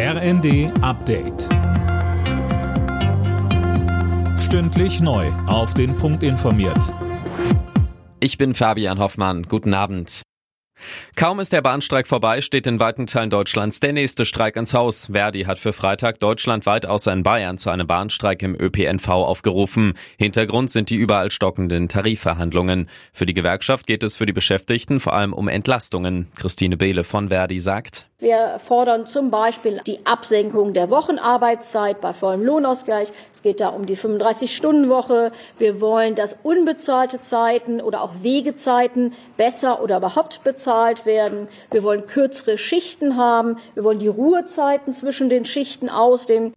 RND Update. Stündlich neu. Auf den Punkt informiert. Ich bin Fabian Hoffmann. Guten Abend. Kaum ist der Bahnstreik vorbei, steht in weiten Teilen Deutschlands der nächste Streik ins Haus. Verdi hat für Freitag deutschlandweit außer in Bayern zu einem Bahnstreik im ÖPNV aufgerufen. Hintergrund sind die überall stockenden Tarifverhandlungen. Für die Gewerkschaft geht es für die Beschäftigten vor allem um Entlastungen. Christine Behle von Verdi sagt, wir fordern zum Beispiel die Absenkung der Wochenarbeitszeit bei vollem Lohnausgleich. Es geht da um die 35-Stunden-Woche. Wir wollen, dass unbezahlte Zeiten oder auch Wegezeiten besser oder überhaupt bezahlt werden. Wir wollen kürzere Schichten haben. Wir wollen die Ruhezeiten zwischen den Schichten ausdehnen.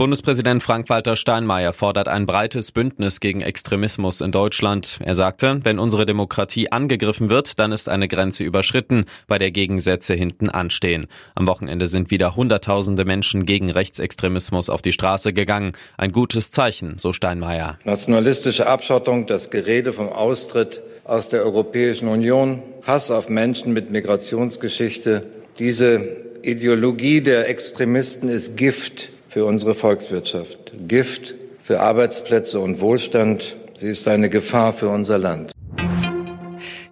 Bundespräsident Frank-Walter Steinmeier fordert ein breites Bündnis gegen Extremismus in Deutschland. Er sagte, wenn unsere Demokratie angegriffen wird, dann ist eine Grenze überschritten, bei der Gegensätze hinten anstehen. Am Wochenende sind wieder Hunderttausende Menschen gegen Rechtsextremismus auf die Straße gegangen. Ein gutes Zeichen, so Steinmeier. Nationalistische Abschottung, das Gerede vom Austritt aus der Europäischen Union, Hass auf Menschen mit Migrationsgeschichte, diese Ideologie der Extremisten ist Gift für unsere Volkswirtschaft, Gift für Arbeitsplätze und Wohlstand. Sie ist eine Gefahr für unser Land.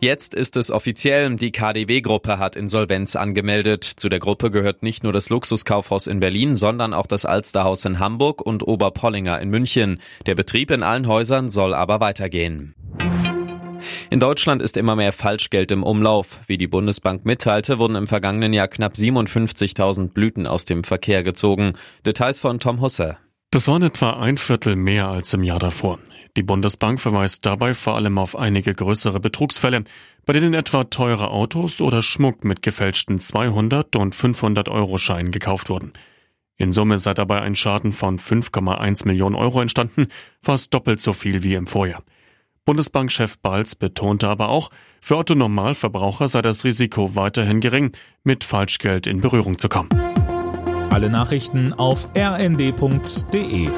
Jetzt ist es offiziell, die KDW-Gruppe hat Insolvenz angemeldet. Zu der Gruppe gehört nicht nur das Luxuskaufhaus in Berlin, sondern auch das Alsterhaus in Hamburg und Oberpollinger in München. Der Betrieb in allen Häusern soll aber weitergehen. In Deutschland ist immer mehr Falschgeld im Umlauf. Wie die Bundesbank mitteilte, wurden im vergangenen Jahr knapp 57.000 Blüten aus dem Verkehr gezogen. Details von Tom Husse. Das waren etwa ein Viertel mehr als im Jahr davor. Die Bundesbank verweist dabei vor allem auf einige größere Betrugsfälle, bei denen etwa teure Autos oder Schmuck mit gefälschten 200 und 500 Euro Scheinen gekauft wurden. In Summe sei dabei ein Schaden von 5,1 Millionen Euro entstanden, fast doppelt so viel wie im Vorjahr. Bundesbankchef Balz betonte aber auch, für Otto Normalverbraucher sei das Risiko weiterhin gering, mit Falschgeld in Berührung zu kommen. Alle Nachrichten auf rnd.de